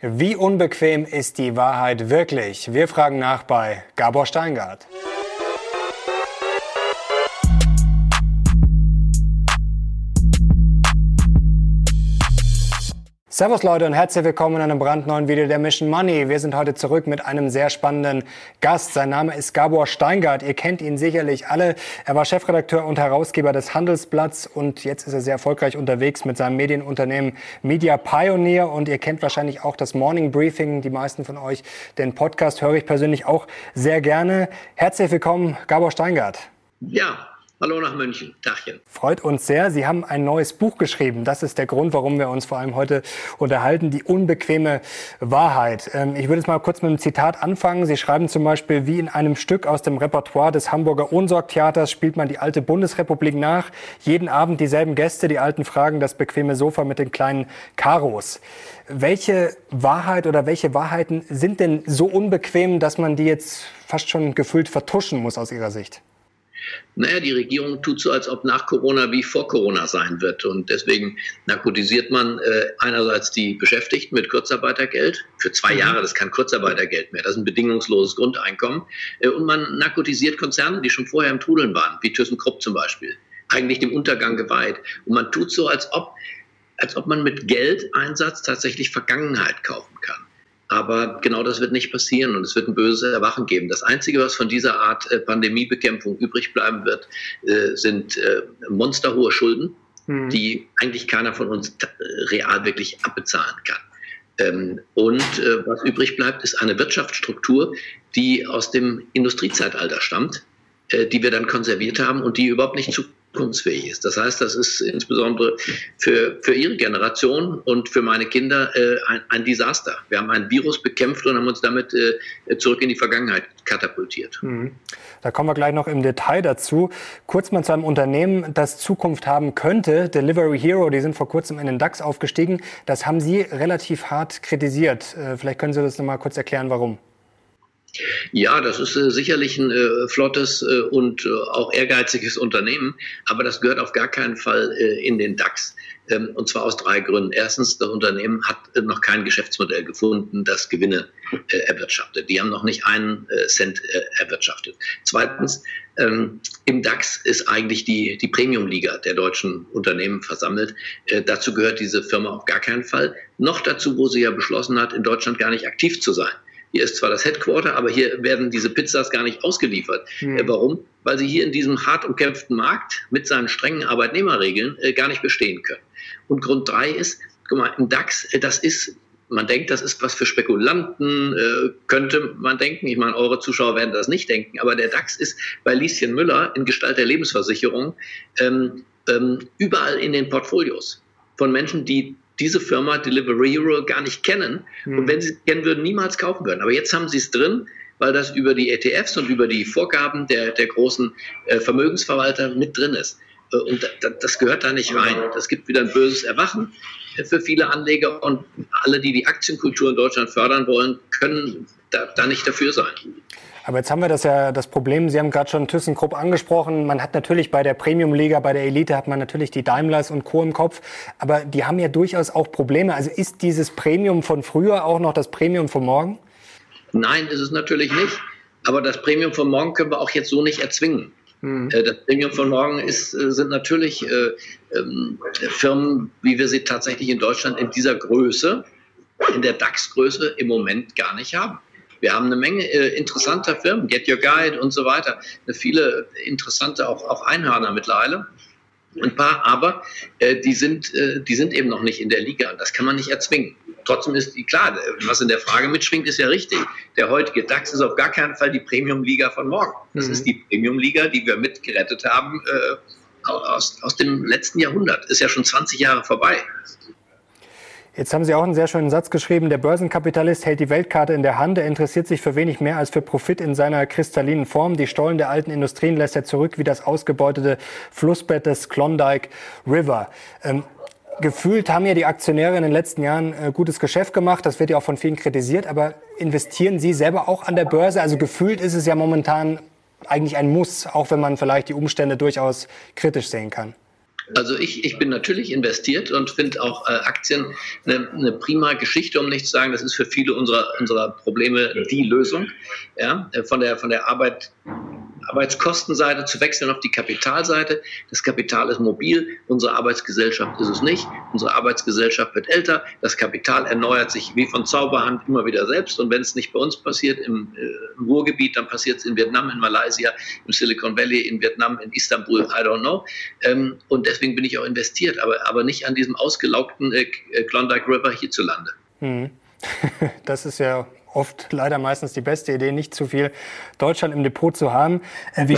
Wie unbequem ist die Wahrheit wirklich? Wir fragen nach bei Gabor Steingart. Servus Leute und herzlich willkommen in einem brandneuen Video der Mission Money. Wir sind heute zurück mit einem sehr spannenden Gast. Sein Name ist Gabor Steingart. Ihr kennt ihn sicherlich alle. Er war Chefredakteur und Herausgeber des Handelsblatts und jetzt ist er sehr erfolgreich unterwegs mit seinem Medienunternehmen Media Pioneer und ihr kennt wahrscheinlich auch das Morning Briefing. Die meisten von euch den Podcast höre ich persönlich auch sehr gerne. Herzlich willkommen, Gabor Steingart. Ja, Hallo nach München. Tagchen. Freut uns sehr. Sie haben ein neues Buch geschrieben. Das ist der Grund, warum wir uns vor allem heute unterhalten. Die unbequeme Wahrheit. Ähm, ich würde jetzt mal kurz mit einem Zitat anfangen. Sie schreiben zum Beispiel, wie in einem Stück aus dem Repertoire des Hamburger Ohnsorg-Theaters spielt man die alte Bundesrepublik nach. Jeden Abend dieselben Gäste, die alten fragen das bequeme Sofa mit den kleinen Karos. Welche Wahrheit oder welche Wahrheiten sind denn so unbequem, dass man die jetzt fast schon gefühlt vertuschen muss aus Ihrer Sicht? Naja, die Regierung tut so, als ob nach Corona wie vor Corona sein wird. Und deswegen narkotisiert man äh, einerseits die Beschäftigten mit Kurzarbeitergeld für zwei mhm. Jahre, das ist kein Kurzarbeitergeld mehr, das ist ein bedingungsloses Grundeinkommen. Äh, und man narkotisiert Konzerne, die schon vorher im Trudeln waren, wie ThyssenKrupp zum Beispiel, eigentlich dem Untergang geweiht. Und man tut so, als ob, als ob man mit Geldeinsatz tatsächlich Vergangenheit kaufen kann. Aber genau das wird nicht passieren und es wird ein böses Erwachen geben. Das Einzige, was von dieser Art äh, Pandemiebekämpfung übrig bleiben wird, äh, sind äh, monsterhohe Schulden, mhm. die eigentlich keiner von uns real wirklich abbezahlen kann. Ähm, und was übrig bleibt, ist eine Wirtschaftsstruktur, die aus dem Industriezeitalter stammt, die wir dann konserviert haben und die überhaupt nicht zu zukunftsfähig ist. Das heißt, das ist insbesondere für, für Ihre Generation und für meine Kinder äh, ein, ein, Desaster. Wir haben ein Virus bekämpft und haben uns damit äh, zurück in die Vergangenheit katapultiert. Mhm. Da kommen wir gleich noch im Detail dazu. Kurz mal zu einem Unternehmen, das Zukunft haben könnte. Delivery Hero, die sind vor kurzem in den DAX aufgestiegen. Das haben Sie relativ hart kritisiert. Äh, vielleicht können Sie das noch mal kurz erklären, warum. Ja, das ist äh, sicherlich ein äh, flottes äh, und äh, auch ehrgeiziges Unternehmen, aber das gehört auf gar keinen Fall äh, in den DAX. Ähm, und zwar aus drei Gründen. Erstens, das Unternehmen hat äh, noch kein Geschäftsmodell gefunden, das Gewinne erwirtschaftet. Die haben noch nicht einen Cent erwirtschaftet. Zweitens, ähm, im DAX ist eigentlich die, die Premium-Liga der deutschen Unternehmen versammelt. dazu gehört diese Firma auf gar keinen Fall. Noch dazu, wo sie ja beschlossen hat, in Deutschland gar nicht aktiv zu sein. Hier ist zwar das Headquarter, aber hier werden diese Pizzas gar nicht ausgeliefert. Mhm. warum? Weil sie hier in diesem hart umkämpften Markt mit seinen strengen Arbeitnehmerregeln äh, gar nicht bestehen können. Und Grund drei ist, guck mal, ein DAX, äh, das ist man denkt, das ist was für Spekulanten, äh, könnte man denken. Ich meine, eure Zuschauer werden das nicht denken, aber der DAX ist bei Lieschen Müller in Gestalt der Lebensversicherung ähm, ähm, überall in den Portfolios von Menschen, die diese Firma Delivery Hero gar nicht kennen mhm. und wenn sie es kennen würden, niemals kaufen würden. Aber jetzt haben sie es drin, weil das über die ETFs und über die Vorgaben der, der großen äh, Vermögensverwalter mit drin ist. Äh, und da, das gehört da nicht rein. Das gibt wieder ein böses Erwachen für viele Anleger und alle, die die Aktienkultur in Deutschland fördern wollen, können da, da nicht dafür sein. Aber jetzt haben wir das ja das Problem, Sie haben gerade schon ThyssenKrupp angesprochen. Man hat natürlich bei der Premium-Liga, bei der Elite hat man natürlich die Daimlers und Co. im Kopf. Aber die haben ja durchaus auch Probleme. Also ist dieses Premium von früher auch noch das Premium von morgen? Nein, ist es natürlich nicht. Aber das Premium von morgen können wir auch jetzt so nicht erzwingen. Hm. Äh, das Premium von morgen ist, äh, sind natürlich äh, ähm, Firmen, wie wir sie tatsächlich in Deutschland in dieser Größe, in der DAX-Größe im Moment gar nicht haben. Wir haben eine Menge äh, interessanter Firmen, Get Your Guide und so weiter. Viele interessante auch, auch Einhörner mittlerweile. Ein paar, aber äh, die, sind, äh, die sind eben noch nicht in der Liga. Das kann man nicht erzwingen. Trotzdem ist klar, was in der Frage mitschwingt, ist ja richtig. Der heutige DAX ist auf gar keinen Fall die Premium-Liga von morgen. Das mhm. ist die Premium-Liga, die wir mitgerettet haben äh, aus, aus dem letzten Jahrhundert. Ist ja schon 20 Jahre vorbei. Jetzt haben Sie auch einen sehr schönen Satz geschrieben. Der Börsenkapitalist hält die Weltkarte in der Hand. Er interessiert sich für wenig mehr als für Profit in seiner kristallinen Form. Die Stollen der alten Industrien lässt er zurück wie das ausgebeutete Flussbett des Klondike River. Ähm, gefühlt haben ja die Aktionäre in den letzten Jahren äh, gutes Geschäft gemacht. Das wird ja auch von vielen kritisiert. Aber investieren Sie selber auch an der Börse? Also gefühlt ist es ja momentan eigentlich ein Muss, auch wenn man vielleicht die Umstände durchaus kritisch sehen kann. Also ich, ich bin natürlich investiert und finde auch äh, Aktien eine, eine, prima Geschichte, um nicht zu sagen, das ist für viele unserer, unserer Probleme die Lösung. Ja, von der, von der Arbeit, Arbeitskostenseite zu wechseln auf die Kapitalseite. Das Kapital ist mobil, unsere Arbeitsgesellschaft ist es nicht. Unsere Arbeitsgesellschaft wird älter, das Kapital erneuert sich wie von Zauberhand immer wieder selbst. Und wenn es nicht bei uns passiert, im, äh, im Ruhrgebiet, dann passiert es in Vietnam, in Malaysia, im Silicon Valley, in Vietnam, in Istanbul, I don't know. Ähm, und deswegen bin ich auch investiert, aber, aber nicht an diesem ausgelaugten äh, Klondike River hierzulande. Hm. Das ist ja oft leider meistens die beste Idee, nicht zu viel Deutschland im Depot zu haben. Äh, wie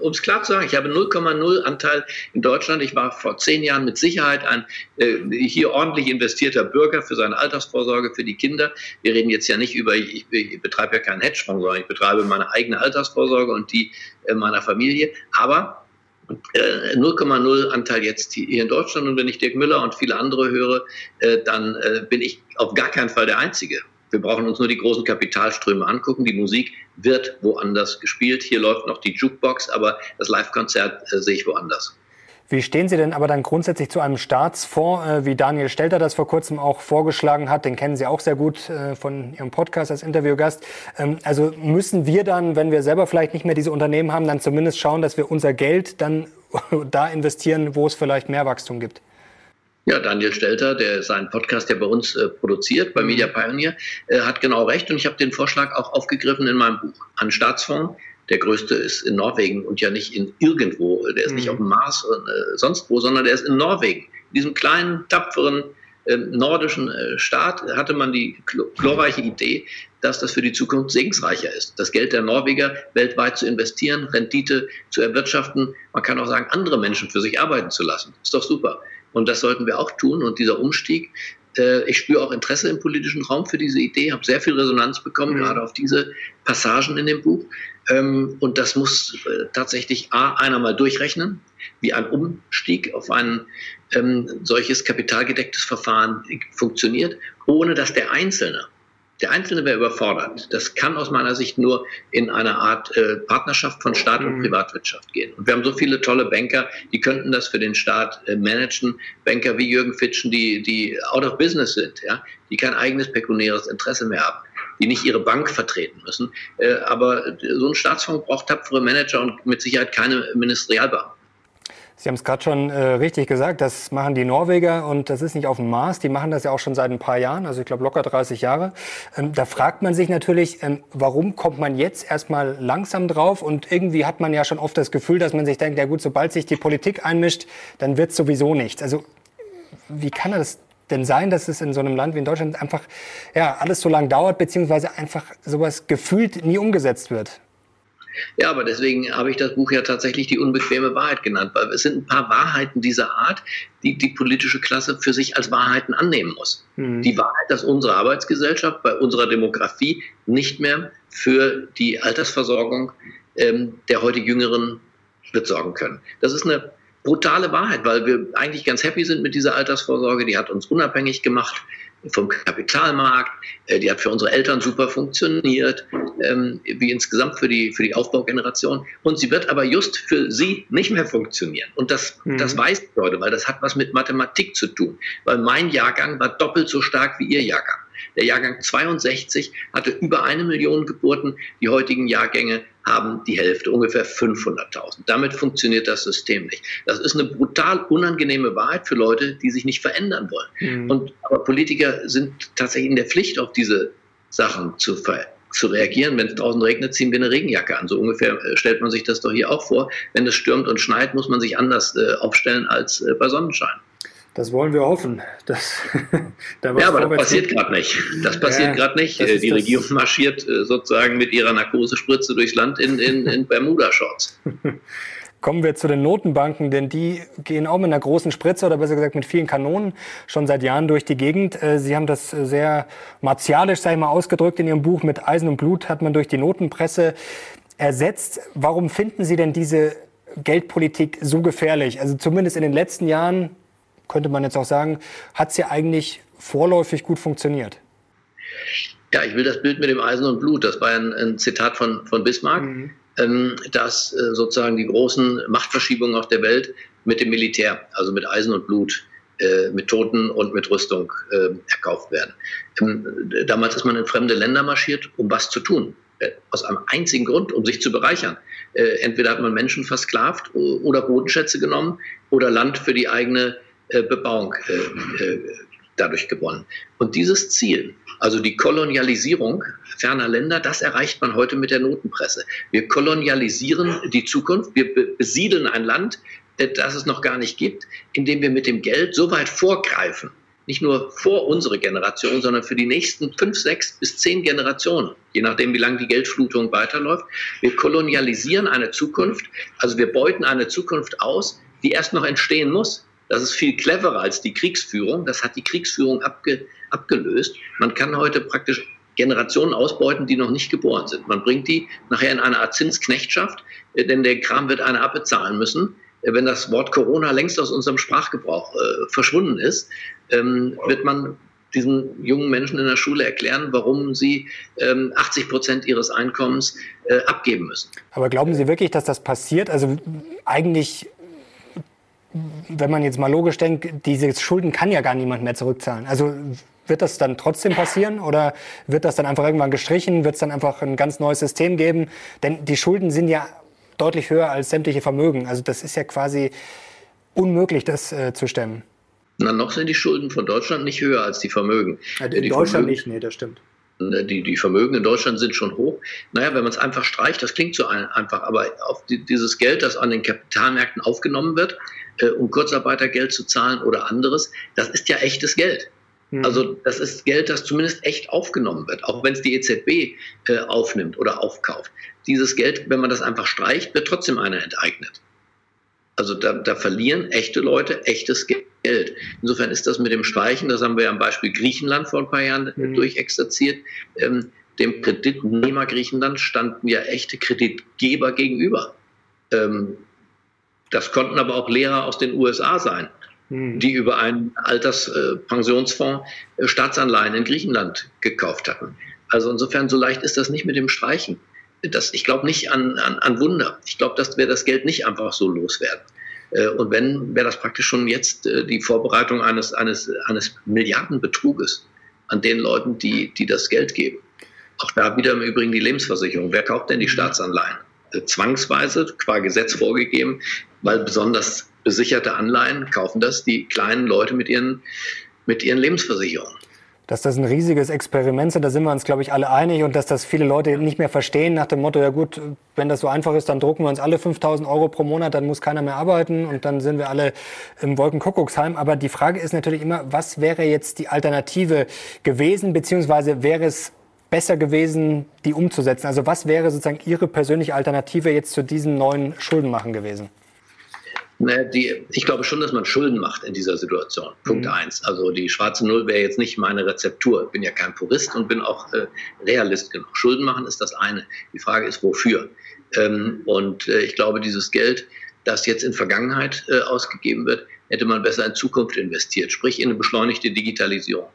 um es klar zu sagen, ich habe 0,0 Anteil in Deutschland. Ich war vor zehn Jahren mit Sicherheit ein äh, hier ordentlich investierter Bürger für seine Altersvorsorge für die Kinder. Wir reden jetzt ja nicht über, ich, ich betreibe ja keinen Hedgefonds, sondern ich betreibe meine eigene Altersvorsorge und die äh, meiner Familie. Aber 0,0 Anteil jetzt hier in Deutschland. Und wenn ich Dirk Müller und viele andere höre, dann bin ich auf gar keinen Fall der Einzige. Wir brauchen uns nur die großen Kapitalströme angucken. Die Musik wird woanders gespielt. Hier läuft noch die Jukebox, aber das Live-Konzert äh, sehe ich woanders. Wie stehen Sie denn aber dann grundsätzlich zu einem Staatsfonds, äh, wie Daniel Stelter das vor kurzem auch vorgeschlagen hat? Den kennen Sie auch sehr gut äh, von Ihrem Podcast als Interviewgast. Ähm, also müssen wir dann, wenn wir selber vielleicht nicht mehr diese Unternehmen haben, dann zumindest schauen, dass wir unser Geld dann da investieren, wo es vielleicht mehr Wachstum gibt? Ja, Daniel Stelter, der seinen Podcast ja bei uns äh, produziert, bei mhm. Media Pioneer, äh, hat genau recht. Und ich habe den Vorschlag auch aufgegriffen in meinem Buch. Ein Staatsfonds, der größte ist in Norwegen und ja nicht in irgendwo. Der ist mhm. nicht auf dem Mars und äh, sonst wo, sondern der ist in Norwegen. In diesem kleinen, tapferen ähm, nordischen äh, Staat hatte man die glorreiche Idee, dass das für die Zukunft segensreicher ist. Das Geld der Norweger weltweit zu investieren, Rendite zu erwirtschaften. Man kann auch sagen, andere Menschen für sich arbeiten zu lassen. Ist doch super. Und das sollten wir auch tun. Und dieser Umstieg, äh, ich spüre auch Interesse im politischen Raum für diese Idee, habe sehr viel Resonanz bekommen, mhm. gerade auf diese Passagen in dem Buch. Ähm, und das muss äh, tatsächlich A, einer mal durchrechnen, wie ein Umstieg auf ein ähm, solches kapitalgedecktes Verfahren funktioniert, ohne dass der Einzelne der Einzelne wäre überfordert. Das kann aus meiner Sicht nur in einer Art äh, Partnerschaft von Staat und mhm. Privatwirtschaft gehen. Und wir haben so viele tolle Banker, die könnten das für den Staat äh, managen. Banker wie Jürgen Fitschen, die, die out of business sind, ja, die kein eigenes pekuniäres Interesse mehr haben, die nicht ihre Bank vertreten müssen. Äh, aber so ein Staatsfonds braucht tapfere Manager und mit Sicherheit keine Ministerialbeamten. Sie haben es gerade schon äh, richtig gesagt, das machen die Norweger und das ist nicht auf dem Mars. Die machen das ja auch schon seit ein paar Jahren, also ich glaube locker 30 Jahre. Ähm, da fragt man sich natürlich, ähm, warum kommt man jetzt erstmal langsam drauf? Und irgendwie hat man ja schon oft das Gefühl, dass man sich denkt, ja gut, sobald sich die Politik einmischt, dann wird sowieso nichts. Also wie kann das denn sein, dass es in so einem Land wie in Deutschland einfach ja, alles so lang dauert, beziehungsweise einfach sowas gefühlt nie umgesetzt wird? Ja, aber deswegen habe ich das Buch ja tatsächlich die unbequeme Wahrheit genannt, weil es sind ein paar Wahrheiten dieser Art, die die politische Klasse für sich als Wahrheiten annehmen muss. Mhm. Die Wahrheit, dass unsere Arbeitsgesellschaft bei unserer Demografie nicht mehr für die Altersversorgung ähm, der heute Jüngeren wird sorgen können. Das ist eine brutale Wahrheit, weil wir eigentlich ganz happy sind mit dieser Altersvorsorge. Die hat uns unabhängig gemacht vom Kapitalmarkt. Äh, die hat für unsere Eltern super funktioniert, ähm, wie insgesamt für die, für die Aufbaugeneration. Und sie wird aber just für sie nicht mehr funktionieren. Und das, mhm. das weiß ich heute, weil das hat was mit Mathematik zu tun. Weil mein Jahrgang war doppelt so stark wie ihr Jahrgang. Der Jahrgang 62 hatte über eine Million Geburten. Die heutigen Jahrgänge haben die Hälfte, ungefähr 500.000. Damit funktioniert das System nicht. Das ist eine brutal unangenehme Wahrheit für Leute, die sich nicht verändern wollen. Mhm. Und, aber Politiker sind tatsächlich in der Pflicht, auf diese Sachen zu verändern zu reagieren. Wenn es draußen regnet, ziehen wir eine Regenjacke an. So ungefähr äh, stellt man sich das doch hier auch vor. Wenn es stürmt und schneit, muss man sich anders äh, aufstellen als äh, bei Sonnenschein. Das wollen wir hoffen. Das, da ja, aber das passiert gerade nicht. Das passiert ja, gerade nicht. Die Regierung marschiert äh, sozusagen mit ihrer Narkosespritze durchs Land in, in, in Bermuda-Shorts. Kommen wir zu den Notenbanken, denn die gehen auch mit einer großen Spritze oder besser gesagt mit vielen Kanonen schon seit Jahren durch die Gegend. Äh, Sie haben das sehr martialisch, sag ich mal, ausgedrückt in Ihrem Buch. Mit Eisen und Blut hat man durch die Notenpresse ersetzt. Warum finden Sie denn diese Geldpolitik so gefährlich? Also zumindest in den letzten Jahren könnte man jetzt auch sagen, hat es ja eigentlich vorläufig gut funktioniert. Ja, ich will das Bild mit dem Eisen und Blut, das war ein, ein Zitat von, von Bismarck, mhm. ähm, dass äh, sozusagen die großen Machtverschiebungen auf der Welt mit dem Militär, also mit Eisen und Blut, äh, mit Toten und mit Rüstung äh, erkauft werden. Ähm, damals ist man in fremde Länder marschiert, um was zu tun. Äh, aus einem einzigen Grund, um sich zu bereichern. Äh, entweder hat man Menschen versklavt oder Bodenschätze genommen oder Land für die eigene Bebauung dadurch gewonnen. Und dieses Ziel, also die Kolonialisierung ferner Länder, das erreicht man heute mit der Notenpresse. Wir kolonialisieren die Zukunft, wir besiedeln ein Land, das es noch gar nicht gibt, indem wir mit dem Geld so weit vorgreifen, nicht nur vor unsere Generation, sondern für die nächsten fünf, sechs bis zehn Generationen, je nachdem, wie lange die Geldflutung weiterläuft. Wir kolonialisieren eine Zukunft, also wir beuten eine Zukunft aus, die erst noch entstehen muss. Das ist viel cleverer als die Kriegsführung. Das hat die Kriegsführung abge, abgelöst. Man kann heute praktisch Generationen ausbeuten, die noch nicht geboren sind. Man bringt die nachher in eine Art Zinsknechtschaft, äh, denn der Kram wird einer abbezahlen müssen. Äh, wenn das Wort Corona längst aus unserem Sprachgebrauch äh, verschwunden ist, ähm, wird man diesen jungen Menschen in der Schule erklären, warum sie ähm, 80 Prozent ihres Einkommens äh, abgeben müssen. Aber glauben Sie wirklich, dass das passiert? Also eigentlich wenn man jetzt mal logisch denkt, diese Schulden kann ja gar niemand mehr zurückzahlen. Also wird das dann trotzdem passieren oder wird das dann einfach irgendwann gestrichen? Wird es dann einfach ein ganz neues System geben? Denn die Schulden sind ja deutlich höher als sämtliche Vermögen. Also das ist ja quasi unmöglich, das äh, zu stemmen. Na, noch sind die Schulden von Deutschland nicht höher als die Vermögen. Ja, in die Deutschland Vermögen, nicht, nee, das stimmt. Ne, die, die Vermögen in Deutschland sind schon hoch. Naja, wenn man es einfach streicht, das klingt so einfach, aber auf die, dieses Geld, das an den Kapitalmärkten aufgenommen wird, äh, um Kurzarbeitergeld zu zahlen oder anderes, das ist ja echtes Geld. Mhm. Also das ist Geld, das zumindest echt aufgenommen wird, auch wenn es die EZB äh, aufnimmt oder aufkauft. Dieses Geld, wenn man das einfach streicht, wird trotzdem einer enteignet. Also da, da verlieren echte Leute echtes Geld. Insofern ist das mit dem Streichen, das haben wir ja am Beispiel Griechenland vor ein paar Jahren mhm. durchexerziert, ähm, dem Kreditnehmer Griechenland standen ja echte Kreditgeber gegenüber. Ähm, das konnten aber auch Lehrer aus den USA sein, mhm. die über einen Alterspensionsfonds äh, Staatsanleihen in Griechenland gekauft hatten. Also insofern, so leicht ist das nicht mit dem Streichen das, ich glaube nicht an, an, an Wunder. Ich glaube, dass wir das Geld nicht einfach so loswerden. Äh, und wenn, wäre das praktisch schon jetzt äh, die Vorbereitung eines, eines, eines Milliardenbetruges an den Leuten, die, die das Geld geben. Auch da wieder im Übrigen die Lebensversicherung. Wer kauft denn die Staatsanleihen? Äh, zwangsweise, qua Gesetz vorgegeben, weil besonders besicherte Anleihen kaufen das die kleinen Leute mit ihren, mit ihren Lebensversicherungen dass das ein riesiges Experiment ist, da sind wir uns, glaube ich, alle einig und dass das viele Leute nicht mehr verstehen nach dem Motto, ja gut, wenn das so einfach ist, dann drucken wir uns alle 5000 Euro pro Monat, dann muss keiner mehr arbeiten und dann sind wir alle im Wolkenkuckucksheim. Aber die Frage ist natürlich immer, was wäre jetzt die Alternative gewesen, beziehungsweise wäre es besser gewesen, die umzusetzen? Also was wäre sozusagen Ihre persönliche Alternative jetzt zu diesen neuen Schuldenmachen gewesen? Ne, die, ich glaube schon, dass man Schulden macht in dieser Situation. Punkt mhm. eins. Also die schwarze Null wäre jetzt nicht meine Rezeptur. Ich bin ja kein Purist und bin auch äh, Realist genug. Schulden machen ist das eine. Die Frage ist, wofür? Ähm, und äh, ich glaube, dieses Geld, das jetzt in Vergangenheit äh, ausgegeben wird, hätte man besser in Zukunft investiert, sprich in eine beschleunigte Digitalisierung.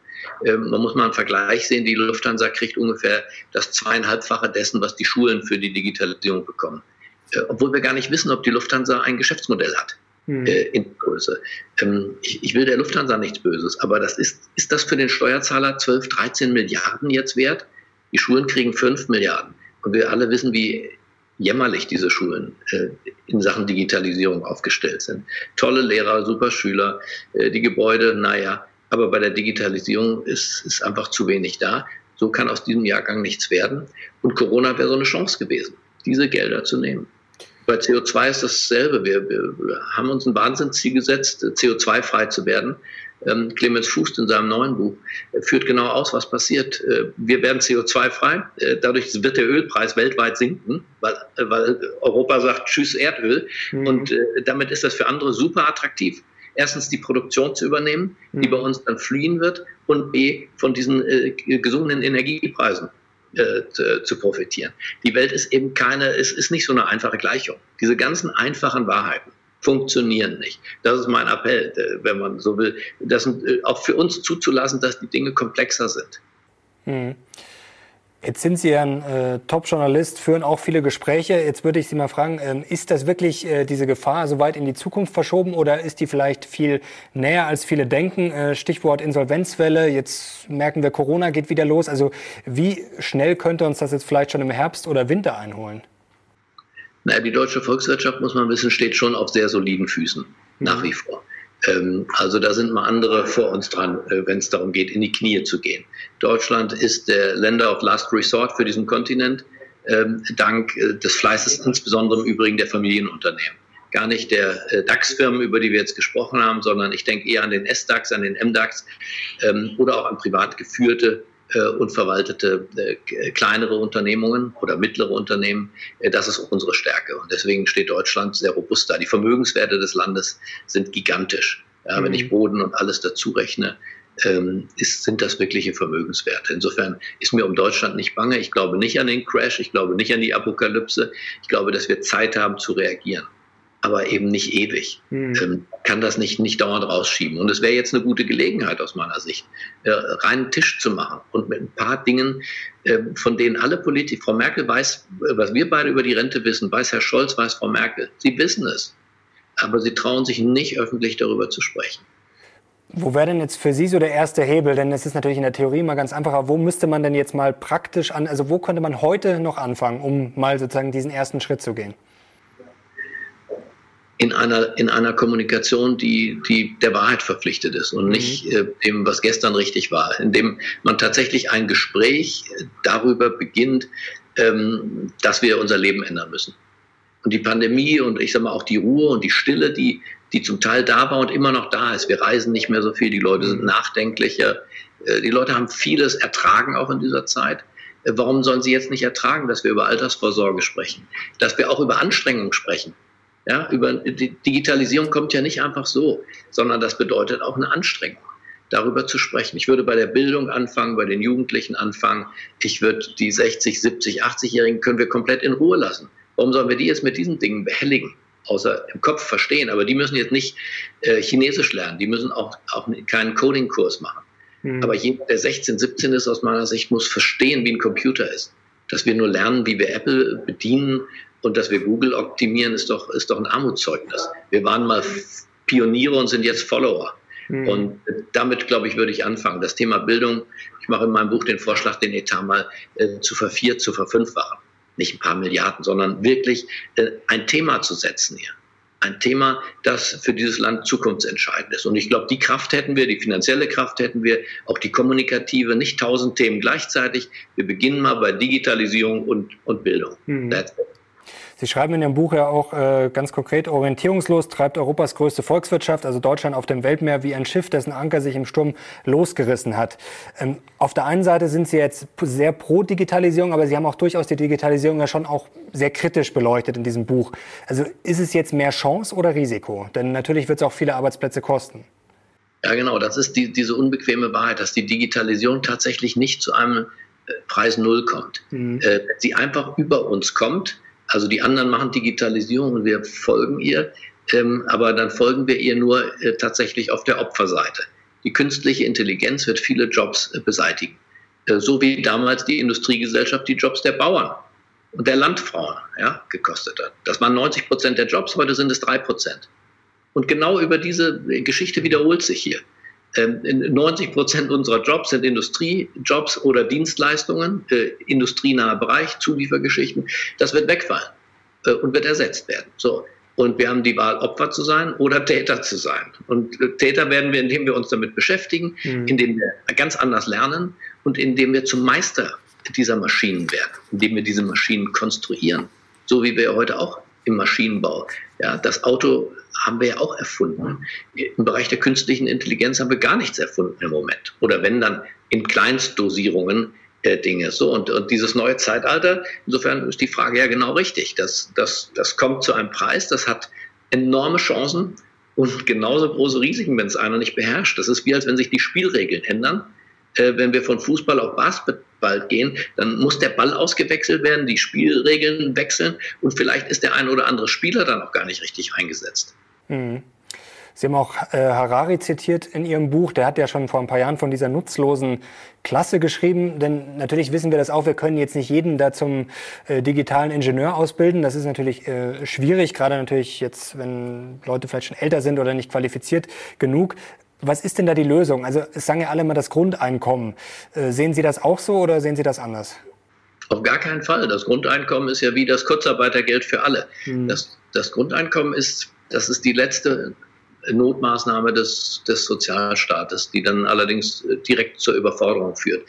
Ähm, man muss mal einen Vergleich sehen. Die Lufthansa kriegt ungefähr das zweieinhalbfache dessen, was die Schulen für die Digitalisierung bekommen. Äh, obwohl wir gar nicht wissen, ob die Lufthansa ein Geschäftsmodell hat mhm. äh, in Größe. Ähm, ich, ich, will der Lufthansa nichts Böses, aber das ist, ist das für den Steuerzahler 12, 13 Milliarden jetzt wert? Die Schulen kriegen 5 Milliarden. Und wir alle wissen, wie jämmerlich diese Schulen äh, in Sachen Digitalisierung aufgestellt sind. Tolle Lehrer, super Schüler, äh, die Gebäude, naja, aber bei der Digitalisierung ist, ist einfach zu wenig da. So kann aus diesem Jahrgang nichts werden. Und Corona wäre so eine Chance gewesen, diese Gelder zu nehmen. Bei CO2 ist dasselbe. Wir, wir haben uns ein Wahnsinnsziel gesetzt, CO2-frei zu werden. Ähm, Clemens Fuß in seinem neuen Buch führt genau aus, was passiert. Äh, wir werden CO2-frei. Äh, dadurch wird der Ölpreis weltweit sinken, weil, äh, weil Europa sagt Tschüss Erdöl. Mhm. Und äh, damit ist das für andere super attraktiv. Erstens die Produktion zu übernehmen, mhm. die bei uns dann fliehen wird, und B, von diesen äh, gesunkenen Energiepreisen äh, zu, profitieren. Die Welt ist eben keine, es ist nicht so eine einfache Gleichung. Diese ganzen einfachen Wahrheiten funktionieren nicht. Das ist mein Appell, äh, wenn man so will, das äh, auch für uns zuzulassen, dass die Dinge komplexer sind. Hm. Jetzt sind Sie ein äh, Top-Journalist, führen auch viele Gespräche. Jetzt würde ich Sie mal fragen, ähm, ist das wirklich äh, diese Gefahr so weit in die Zukunft verschoben oder ist die vielleicht viel näher, als viele denken? Äh, Stichwort Insolvenzwelle, jetzt merken wir, Corona geht wieder los. Also wie schnell könnte uns das jetzt vielleicht schon im Herbst oder Winter einholen? Naja, die deutsche Volkswirtschaft, muss man wissen, steht schon auf sehr soliden Füßen, nach mhm. wie vor. Ähm, also da sind mal andere vor uns dran, äh, wenn es darum geht, in die Knie zu gehen. Deutschland ist der Länder of Last Resort für diesen Kontinent, ähm, dank äh, des Fleißes insbesondere im Übrigen der Familienunternehmen. Gar nicht der äh, DAX-Firmen, über die wir jetzt gesprochen haben, sondern ich denke eher an den S-DAX, an den M-DAX ähm, oder auch an privat geführte und verwaltete äh, kleinere Unternehmungen oder mittlere Unternehmen. Äh, das ist unsere Stärke. Und deswegen steht Deutschland sehr robust da. Die Vermögenswerte des Landes sind gigantisch. Ja, mhm. Wenn ich Boden und alles dazu rechne, ähm, ist, sind das wirkliche Vermögenswerte. Insofern ist mir um Deutschland nicht bange. Ich glaube nicht an den Crash, ich glaube nicht an die Apokalypse. Ich glaube, dass wir Zeit haben zu reagieren aber eben nicht ewig. Mhm. Ähm, kann das nicht, nicht dauernd rausschieben. Und es wäre jetzt eine gute Gelegenheit aus meiner Sicht, äh, reinen Tisch zu machen und mit ein paar Dingen, äh, von denen alle Politiker, Frau Merkel weiß, was wir beide über die Rente wissen, weiß Herr Scholz, weiß Frau Merkel. Sie wissen es. Aber sie trauen sich nicht öffentlich darüber zu sprechen. Wo wäre denn jetzt für Sie so der erste Hebel? Denn es ist natürlich in der Theorie mal ganz einfach. Aber wo müsste man denn jetzt mal praktisch an, also wo könnte man heute noch anfangen, um mal sozusagen diesen ersten Schritt zu gehen? In einer, in einer Kommunikation, die, die der Wahrheit verpflichtet ist und nicht mhm. äh, dem, was gestern richtig war, indem man tatsächlich ein Gespräch darüber beginnt, ähm, dass wir unser Leben ändern müssen. Und die Pandemie und ich sage mal auch die Ruhe und die Stille, die, die zum Teil da war und immer noch da ist. Wir reisen nicht mehr so viel, die Leute sind mhm. nachdenklicher, äh, die Leute haben vieles ertragen auch in dieser Zeit. Äh, warum sollen sie jetzt nicht ertragen, dass wir über Altersvorsorge sprechen, dass wir auch über Anstrengung sprechen? Ja, über die Digitalisierung kommt ja nicht einfach so, sondern das bedeutet auch eine Anstrengung, darüber zu sprechen. Ich würde bei der Bildung anfangen, bei den Jugendlichen anfangen. Ich würde die 60, 70, 80-Jährigen können wir komplett in Ruhe lassen. Warum sollen wir die jetzt mit diesen Dingen behelligen? Außer im Kopf verstehen. Aber die müssen jetzt nicht äh, Chinesisch lernen. Die müssen auch, auch keinen Coding-Kurs machen. Mhm. Aber jeder, der 16, 17 ist, aus meiner Sicht, muss verstehen, wie ein Computer ist. Dass wir nur lernen, wie wir Apple bedienen und dass wir Google optimieren, ist doch, ist doch ein Armutszeugnis. Wir waren mal Pioniere und sind jetzt Follower. Mhm. Und damit, glaube ich, würde ich anfangen. Das Thema Bildung, ich mache in meinem Buch den Vorschlag, den Etat mal äh, zu verviert, zu verfünffachen. Nicht ein paar Milliarden, sondern wirklich äh, ein Thema zu setzen hier. Ein Thema, das für dieses Land zukunftsentscheidend ist. Und ich glaube, die Kraft hätten wir, die finanzielle Kraft hätten wir, auch die kommunikative, nicht tausend Themen gleichzeitig. Wir beginnen mal bei Digitalisierung und, und Bildung. Mhm. That's it. Sie schreiben in Ihrem Buch ja auch äh, ganz konkret, orientierungslos treibt Europas größte Volkswirtschaft, also Deutschland auf dem Weltmeer, wie ein Schiff, dessen Anker sich im Sturm losgerissen hat. Ähm, auf der einen Seite sind Sie jetzt sehr pro Digitalisierung, aber Sie haben auch durchaus die Digitalisierung ja schon auch sehr kritisch beleuchtet in diesem Buch. Also ist es jetzt mehr Chance oder Risiko? Denn natürlich wird es auch viele Arbeitsplätze kosten. Ja, genau. Das ist die, diese unbequeme Wahrheit, dass die Digitalisierung tatsächlich nicht zu einem äh, Preis Null kommt. Mhm. Äh, sie einfach über uns kommt, also die anderen machen Digitalisierung und wir folgen ihr, ähm, aber dann folgen wir ihr nur äh, tatsächlich auf der Opferseite. Die künstliche Intelligenz wird viele Jobs äh, beseitigen. Äh, so wie damals die Industriegesellschaft die Jobs der Bauern und der Landfrauen ja, gekostet hat. Das waren 90 Prozent der Jobs, heute sind es drei Prozent. Und genau über diese Geschichte wiederholt sich hier. 90 ähm, Prozent unserer Jobs sind Industriejobs oder Dienstleistungen, äh, industrienaher Bereich, Zuliefergeschichten. Das wird wegfallen äh, und wird ersetzt werden. So. Und wir haben die Wahl, Opfer zu sein oder Täter zu sein. Und äh, Täter werden wir, indem wir uns damit beschäftigen, mhm. indem wir ganz anders lernen und indem wir zum Meister dieser Maschinen werden, indem wir diese Maschinen konstruieren. So wie wir heute auch im Maschinenbau. Ja, das Auto haben wir ja auch erfunden. Im Bereich der künstlichen Intelligenz haben wir gar nichts erfunden im Moment. Oder wenn dann in Kleinstdosierungen äh, Dinge. So, und, und dieses neue Zeitalter, insofern ist die Frage ja genau richtig. Das, das, das kommt zu einem Preis, das hat enorme Chancen und genauso große Risiken, wenn es einer nicht beherrscht. Das ist wie, als wenn sich die Spielregeln ändern. Äh, wenn wir von Fußball auf Basketball gehen, dann muss der Ball ausgewechselt werden, die Spielregeln wechseln und vielleicht ist der ein oder andere Spieler dann auch gar nicht richtig eingesetzt. Mhm. Sie haben auch äh, Harari zitiert in Ihrem Buch. Der hat ja schon vor ein paar Jahren von dieser nutzlosen Klasse geschrieben. Denn natürlich wissen wir das auch, wir können jetzt nicht jeden da zum äh, digitalen Ingenieur ausbilden. Das ist natürlich äh, schwierig, gerade natürlich jetzt, wenn Leute vielleicht schon älter sind oder nicht qualifiziert genug. Was ist denn da die Lösung? Also es sagen ja alle immer das Grundeinkommen. Äh, sehen Sie das auch so oder sehen Sie das anders? Auf gar keinen Fall. Das Grundeinkommen ist ja wie das Kurzarbeitergeld für alle. Mhm. Das, das Grundeinkommen ist, das ist die letzte Notmaßnahme des, des Sozialstaates, die dann allerdings direkt zur Überforderung führt.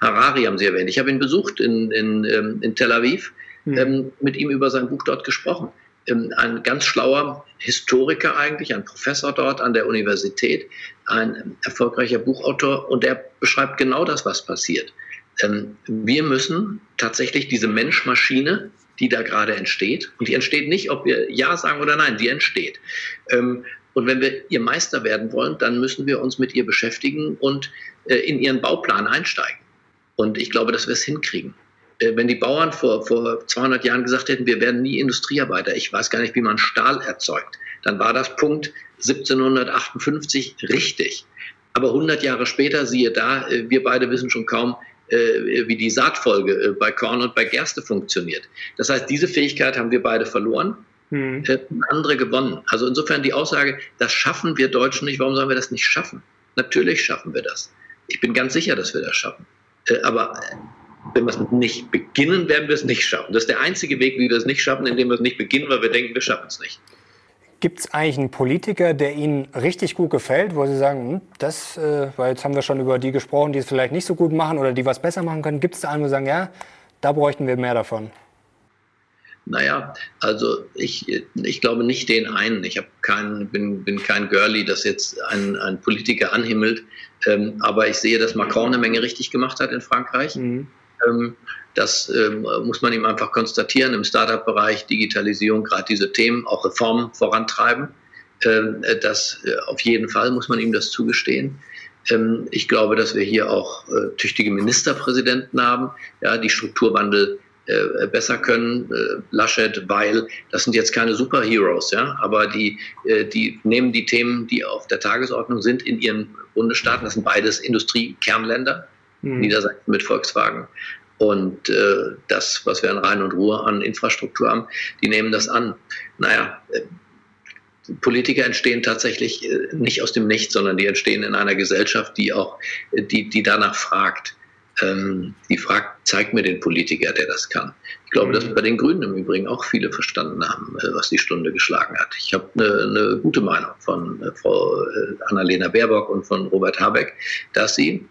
Harari haben Sie erwähnt. Ich habe ihn besucht in, in, ähm, in Tel Aviv, mhm. ähm, mit ihm über sein Buch dort gesprochen. Ähm, ein ganz schlauer Historiker eigentlich, ein Professor dort an der Universität, ein erfolgreicher Buchautor und der beschreibt genau das, was passiert. Ähm, wir müssen tatsächlich diese Mensch-Maschine, die da gerade entsteht, und die entsteht nicht, ob wir Ja sagen oder Nein, die entsteht. Ähm, und wenn wir ihr Meister werden wollen, dann müssen wir uns mit ihr beschäftigen und äh, in ihren Bauplan einsteigen. Und ich glaube, dass wir es hinkriegen. Äh, wenn die Bauern vor, vor 200 Jahren gesagt hätten, wir werden nie Industriearbeiter, ich weiß gar nicht, wie man Stahl erzeugt, dann war das Punkt 1758 richtig. Aber 100 Jahre später, siehe da, äh, wir beide wissen schon kaum, wie die Saatfolge bei Korn und bei Gerste funktioniert. Das heißt, diese Fähigkeit haben wir beide verloren. Hm. andere gewonnen. Also insofern die Aussage, das schaffen wir Deutschen nicht, warum sollen wir das nicht schaffen? Natürlich schaffen wir das. Ich bin ganz sicher, dass wir das schaffen. Aber wenn wir es nicht beginnen, werden wir es nicht schaffen. Das ist der einzige Weg, wie wir es nicht schaffen, indem wir es nicht beginnen, weil wir denken, wir schaffen es nicht. Gibt es eigentlich einen Politiker, der Ihnen richtig gut gefällt, wo Sie sagen, hm, das, äh, weil jetzt haben wir schon über die gesprochen, die es vielleicht nicht so gut machen oder die was besser machen können. Gibt es da einen, wo Sie sagen, ja, da bräuchten wir mehr davon? Naja, also ich, ich glaube nicht den einen. Ich kein, bin, bin kein Girlie, das jetzt ein, ein Politiker anhimmelt. Ähm, aber ich sehe, dass Macron eine Menge richtig gemacht hat in Frankreich. Mhm. Ähm, das ähm, muss man ihm einfach konstatieren. Im Startup-Bereich, Digitalisierung, gerade diese Themen, auch Reformen vorantreiben. Ähm, äh, das äh, auf jeden Fall muss man ihm das zugestehen. Ich glaube, dass wir hier auch äh, tüchtige Ministerpräsidenten haben, ja, die Strukturwandel besser können. Laschet, Weil, das sind jetzt keine Superheroes, ja, aber die, die nehmen die Themen, die auf der Tagesordnung sind, in ihren Bundesstaaten. Das sind beides Industriekernländer mhm. Niedersachsen mit Volkswagen. Und äh, das, was wir in Rhein und Ruhr an Infrastruktur haben, die nehmen das an. Naja, äh, Politiker entstehen tatsächlich äh, nicht aus dem Nichts, sondern die entstehen in einer Gesellschaft, die auch, die, die danach fragt. Ähm, die fragt, zeigt mir den Politiker, der das kann. Ich glaube, dass mhm. bei den Grünen im Übrigen auch viele verstanden haben, äh, was die Stunde geschlagen hat. Ich habe eine, eine gute Meinung von Frau Annalena Baerbock und von Robert Habeck, dass sie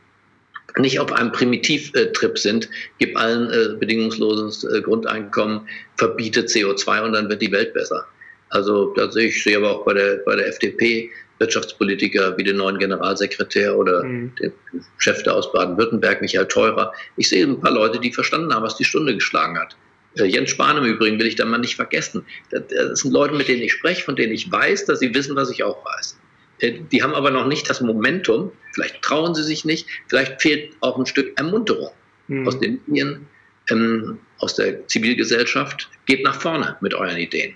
nicht auf einem Primitivtrip sind, gib allen äh, bedingungsloses äh, Grundeinkommen, verbiete CO2 und dann wird die Welt besser. Also da sehe ich sehe aber auch bei der, bei der FDP Wirtschaftspolitiker wie den neuen Generalsekretär oder mhm. den Chef der aus Baden-Württemberg, Michael Theurer. Ich sehe ein paar Leute, die verstanden haben, was die Stunde geschlagen hat. Äh, Jens Spahn im Übrigen will ich da mal nicht vergessen. Das sind Leute, mit denen ich spreche, von denen ich weiß, dass sie wissen, was ich auch weiß. Äh, die haben aber noch nicht das Momentum, vielleicht trauen sie sich nicht, vielleicht fehlt auch ein Stück Ermunterung mhm. aus den Medien, ähm, aus der Zivilgesellschaft. Geht nach vorne mit euren Ideen.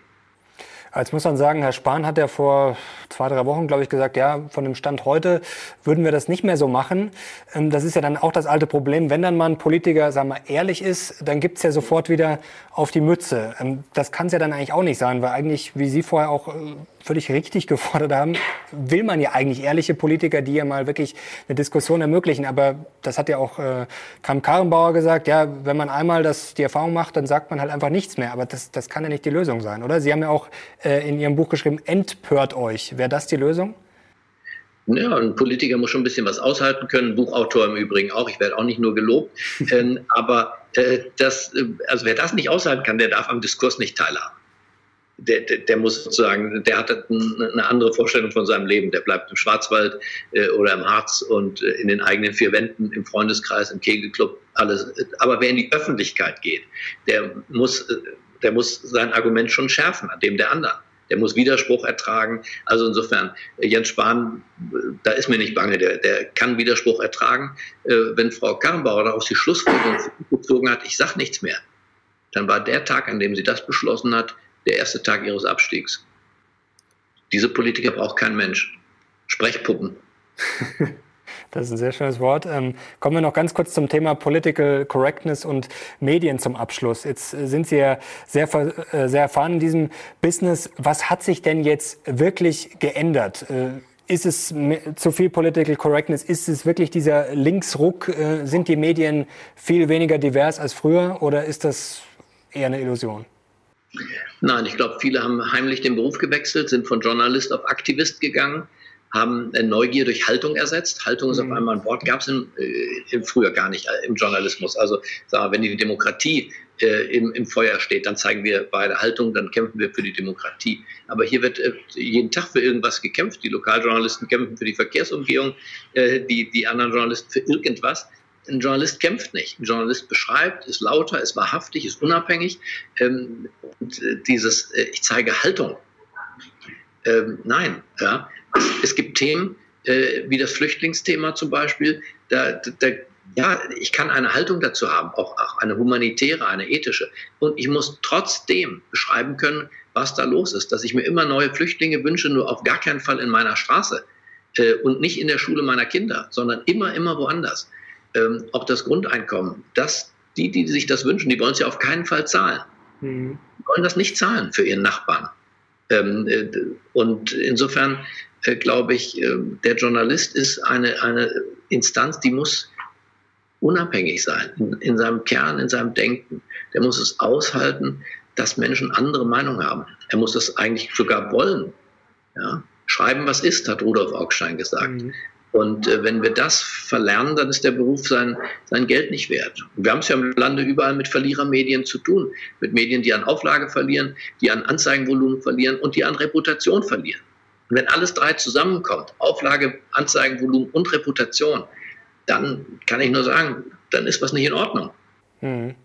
Jetzt muss man sagen, Herr Spahn hat ja vor zwei, drei Wochen, glaube ich, gesagt, ja, von dem Stand heute würden wir das nicht mehr so machen. Ähm, das ist ja dann auch das alte Problem. Wenn dann mal ein Politiker, sagen wir, ehrlich ist, dann gibt's ja sofort wieder auf die Mütze. Ähm, das kann es ja dann eigentlich auch nicht sein, weil eigentlich, wie Sie vorher auch äh, völlig richtig gefordert haben, will man ja eigentlich ehrliche Politiker, die ja mal wirklich eine Diskussion ermöglichen. Aber das hat ja auch äh, Kram Karrenbauer gesagt, ja, wenn man einmal das, die Erfahrung macht, dann sagt man halt einfach nichts mehr. Aber das, das kann ja nicht die Lösung sein, oder? Sie haben ja auch äh, in Ihrem Buch geschrieben, entpört euch. Wäre das die Lösung? Ja, ein Politiker muss schon ein bisschen was aushalten können, Buchautor im Übrigen auch. Ich werde auch nicht nur gelobt. ähm, aber äh, das, äh, also wer das nicht aushalten kann, der darf am Diskurs nicht teilhaben der, der, der, muss sozusagen, der hat eine andere Vorstellung von seinem Leben. Der bleibt im Schwarzwald äh, oder im Harz und äh, in den eigenen vier Wänden, im Freundeskreis, im Kegelclub, alles. Aber wer in die Öffentlichkeit geht, der muss, äh, der muss sein Argument schon schärfen an dem der anderen. Der muss Widerspruch ertragen. Also insofern, äh, Jens Spahn, äh, da ist mir nicht bange, der, der kann Widerspruch ertragen. Äh, wenn Frau Karrenbauer daraus die Schlussfolgerung gezogen hat, ich sage nichts mehr, dann war der Tag, an dem sie das beschlossen hat, der erste Tag ihres Abstiegs. Diese Politiker braucht kein Mensch. Sprechpuppen. Das ist ein sehr schönes Wort. Ähm, kommen wir noch ganz kurz zum Thema Political Correctness und Medien zum Abschluss. Jetzt äh, sind Sie ja sehr, äh, sehr erfahren in diesem Business. Was hat sich denn jetzt wirklich geändert? Äh, ist es zu viel Political Correctness? Ist es wirklich dieser Linksruck? Sind die Medien viel weniger divers als früher oder ist das eher eine Illusion? Nein, ich glaube, viele haben heimlich den Beruf gewechselt, sind von Journalist auf Aktivist gegangen haben Neugier durch Haltung ersetzt. Haltung ist mhm. auf einmal ein Wort, gab es im, äh, früher gar nicht äh, im Journalismus. Also wir, wenn die Demokratie äh, im, im Feuer steht, dann zeigen wir beide Haltung, dann kämpfen wir für die Demokratie. Aber hier wird äh, jeden Tag für irgendwas gekämpft. Die Lokaljournalisten kämpfen für die Verkehrsumgehung, äh, die, die anderen Journalisten für irgendwas. Ein Journalist kämpft nicht. Ein Journalist beschreibt, ist lauter, ist wahrhaftig, ist unabhängig. Ähm, äh, dieses, ich zeige Haltung. Ähm, nein, ja, es gibt Themen, äh, wie das Flüchtlingsthema zum Beispiel, da, da, ja, ich kann eine Haltung dazu haben, auch, auch eine humanitäre, eine ethische. Und ich muss trotzdem beschreiben können, was da los ist. Dass ich mir immer neue Flüchtlinge wünsche, nur auf gar keinen Fall in meiner Straße äh, und nicht in der Schule meiner Kinder, sondern immer, immer woanders. Ähm, auch das Grundeinkommen, das, die, die sich das wünschen, die wollen es ja auf keinen Fall zahlen. Mhm. Die wollen das nicht zahlen für ihren Nachbarn. Ähm, äh, und insofern äh, glaube ich, äh, der Journalist ist eine, eine Instanz, die muss unabhängig sein in, in, seinem Kern, in seinem Denken. Der muss es aushalten, dass Menschen andere Meinung haben. Er muss das eigentlich sogar wollen. Ja? Schreiben, was ist, hat Rudolf Augstein gesagt. Mhm. Und äh, wenn wir das verlernen, dann ist der Beruf sein, sein Geld nicht wert. Und wir haben es ja im Lande überall mit Verlierermedien zu tun. Mit Medien, die an Auflage verlieren, die an Anzeigenvolumen verlieren und die an Reputation verlieren. Und wenn alles drei zusammenkommt, Auflage, Anzeigenvolumen und Reputation, dann kann ich nur sagen, dann ist was nicht in Ordnung. Mhm.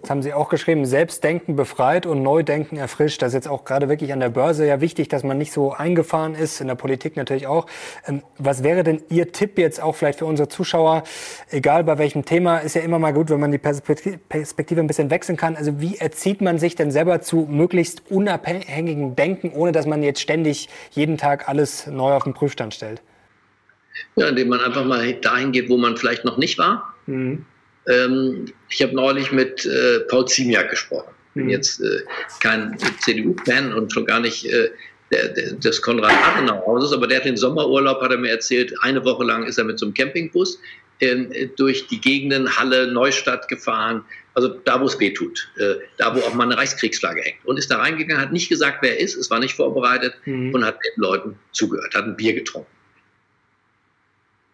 Jetzt haben Sie auch geschrieben, Selbstdenken befreit und Neudenken erfrischt. Das ist jetzt auch gerade wirklich an der Börse ja wichtig, dass man nicht so eingefahren ist, in der Politik natürlich auch. Ähm, was wäre denn Ihr Tipp jetzt auch vielleicht für unsere Zuschauer, egal bei welchem Thema, ist ja immer mal gut, wenn man die Perspektive ein bisschen wechseln kann. Also wie erzieht man sich denn selber zu möglichst unabhängigen Denken, ohne dass man jetzt ständig jeden Tag alles neu auf den Prüfstand stellt? Ja, indem man einfach mal dahin geht, wo man vielleicht noch nicht war. Mhm ähm, ich habe neulich mit äh, Paul Ziemiak gesprochen. Bin mhm. jetzt äh, kein CDU-Fan und schon gar nicht äh, der, der, des Konrad-Adenauer-Hauses, aber der hat den Sommerurlaub, hat er mir erzählt, eine Woche lang ist er mit so einem Campingbus äh, durch die Gegenden Halle, Neustadt gefahren, also da, wo es weh tut, äh, da, wo auch mal eine Reichskriegsflagge hängt. Und ist da reingegangen, hat nicht gesagt, wer er ist, es war nicht vorbereitet mhm. und hat den Leuten zugehört, hat ein Bier getrunken.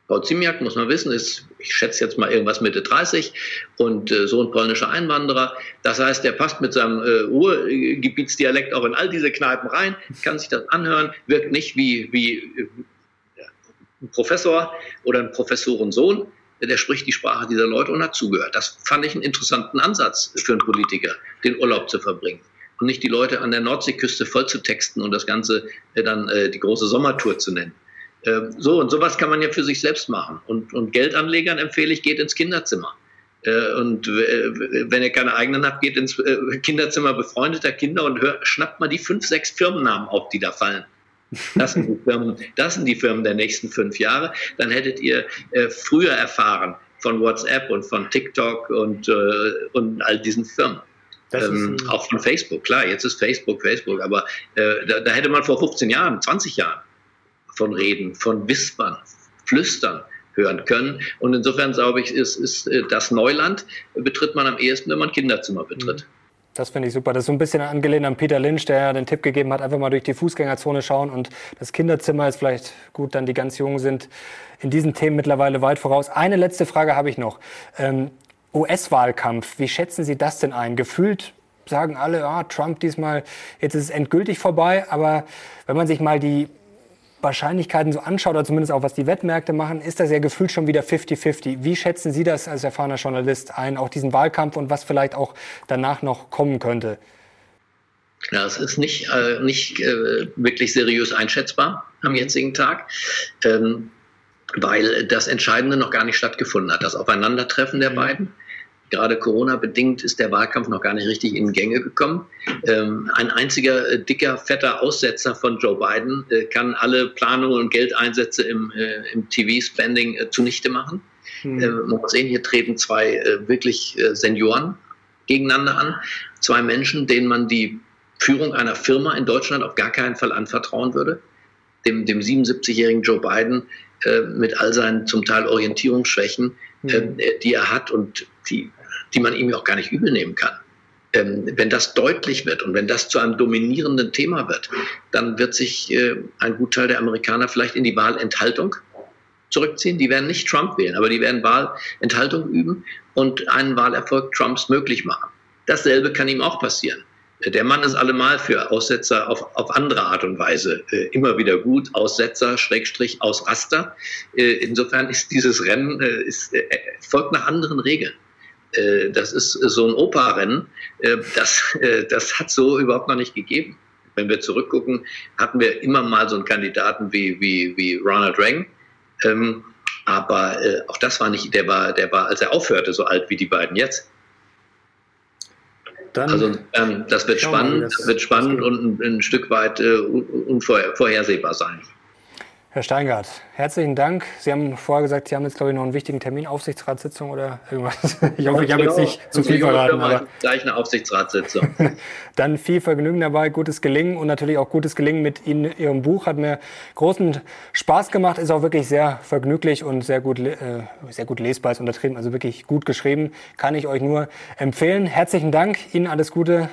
Frau Ziemiak, muss man wissen, ist, ich schätze jetzt mal irgendwas Mitte 30 und äh, so ein polnischer Einwanderer. Das heißt, der passt mit seinem äh, Ruhrgebietsdialekt auch in all diese Kneipen rein, kann sich das anhören, wirkt nicht wie, wie äh, ein Professor oder ein Professorensohn. Der spricht die Sprache dieser Leute und hat zugehört. Das fand ich einen interessanten Ansatz für einen Politiker, den Urlaub zu verbringen und nicht die Leute an der Nordseeküste voll zu texten und das Ganze äh, dann äh, die große Sommertour zu nennen. Ähm, so, und sowas kann man ja für sich selbst machen. Und, und Geldanlegern empfehle ich, geht ins Kinderzimmer. Äh, und wenn ihr keine eigenen habt, geht ins äh, Kinderzimmer befreundeter Kinder und hört, schnappt mal die fünf, sechs Firmennamen auf, die da fallen. Das sind, die Firmen, das sind die Firmen der nächsten fünf Jahre. Dann hättet ihr äh, früher erfahren von WhatsApp und von TikTok und, und all diesen Firmen. Ähm, auch von Facebook, klar, jetzt ist Facebook Facebook, aber äh, da, da, hätte man vor 15 Jahren, 20 Jahren von Reden, von Wispern, Flüstern hören können. Und insofern, glaube ich, ist, ist äh, das Neuland betritt man am ehesten, wenn man Kinderzimmer betritt. Mhm. Das finde ich super. Das ist so ein bisschen angelehnt an Peter Lynch, der ja den Tipp gegeben hat, einfach mal durch die Fußgängerzone schauen. Und das Kinderzimmer ist vielleicht gut, dann die ganz Jungen sind in diesen Themen mittlerweile weit voraus. Eine letzte Frage habe ich noch. Ähm, US-Wahlkampf, wie schätzen Sie das denn ein? Gefühlt sagen alle, ah, Trump diesmal, jetzt ist es endgültig vorbei. Aber wenn man sich mal die Wahrscheinlichkeiten so anschaut, oder zumindest auch was die Wettmärkte machen, ist das ja gefühlt schon wieder 50-50. Wie schätzen Sie das als erfahrener Journalist ein, auch diesen Wahlkampf und was vielleicht auch danach noch kommen könnte? Ja, es ist nicht, äh, nicht äh, wirklich seriös einschätzbar am jetzigen Tag, ähm, weil das Entscheidende noch gar nicht stattgefunden hat, das Aufeinandertreffen der mhm. beiden. Gerade Corona-bedingt ist der Wahlkampf noch gar nicht richtig in Gänge gekommen. Ähm, ein einziger äh, dicker, fetter Aussetzer von Joe Biden äh, kann alle Planungen und Geldeinsätze im, äh, im TV-Spending äh, zunichte machen. Hm. Äh, man muss sehen, hier treten zwei äh, wirklich Senioren gegeneinander an. Zwei Menschen, denen man die Führung einer Firma in Deutschland auf gar keinen Fall anvertrauen würde. Dem, dem 77-jährigen Joe Biden mit all seinen zum Teil Orientierungsschwächen, hm. die er hat und die die man ihm auch gar nicht übel nehmen kann. Ähm, wenn das deutlich wird und wenn das zu einem dominierenden Thema wird, dann wird sich äh, ein Gutteil der Amerikaner vielleicht in die Wahlenthaltung zurückziehen. Die werden nicht Trump wählen, aber die werden Wahlenthaltung üben und einen Wahlerfolg Trumps möglich machen. Dasselbe kann ihm auch passieren. Der Mann ist allemal für Aussetzer auf, auf andere Art und Weise äh, immer wieder gut. Aussetzer, Schrägstrich, Ausraster. Äh, insofern ist dieses Rennen, äh, ist, äh, folgt nach anderen Regeln. Äh, das ist so ein Opa-Rennen. Äh, das, äh, das hat so überhaupt noch nicht gegeben. Wenn wir zurückgucken, hatten wir immer mal so einen Kandidaten wie, wie, wie Ronald Reagan. Ähm, aber auch das war nicht, der war, der war, als er aufhörte, so alt wie die beiden jetzt. Dann also ähm, das wird spannend, das, das wird spannend und ein, ein Stück weit äh, unvorhersehbar sein. Herr Steingart, herzlichen Dank. Sie haben vorher gesagt, Sie haben jetzt, glaube ich, noch einen wichtigen Termin, Aufsichtsratssitzung oder irgendwas. Ich hoffe, ich habe jetzt nicht zu viel verraten. Aber gleich eine Aufsichtsratssitzung. Dann viel Vergnügen dabei, gutes Gelingen und natürlich auch gutes Gelingen mit Ihnen, Ihrem Buch. Hat mir großen Spaß gemacht, ist auch wirklich sehr vergnüglich und sehr gut, äh, sehr gut lesbar, ist untertrieben, also wirklich gut geschrieben. Kann ich euch nur empfehlen. Herzlichen Dank, Ihnen alles Gute.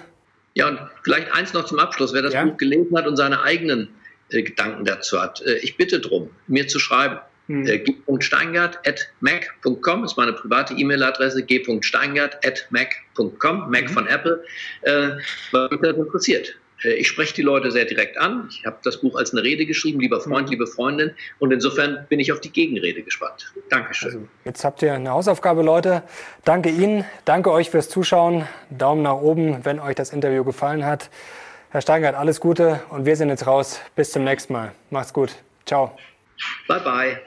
Ja, und vielleicht eins noch zum Abschluss. Wer das ja? Buch gelesen hat und seine eigenen Gedanken dazu hat. Äh, ich bitte darum, mir zu schreiben. Hm. Äh, g.steingart.mac.com ist meine private E-Mail-Adresse, g.steingart.mac.com, Mac mhm. von Apple, äh, was mich das interessiert. Ich spreche die Leute sehr direkt an. Ich habe das Buch als eine Rede geschrieben, lieber Freund, mhm. liebe Freundin. Und insofern bin ich auf die Gegenrede gespannt. Dankeschön. Also, jetzt habt ihr eine Hausaufgabe, Leute. Danke Ihnen, danke euch fürs Zuschauen. Daumen nach oben, wenn euch das Interview gefallen hat. Herr Steingart, alles Gute und wir sind jetzt raus. Bis zum nächsten Mal. Macht's gut. Ciao. Bye bye.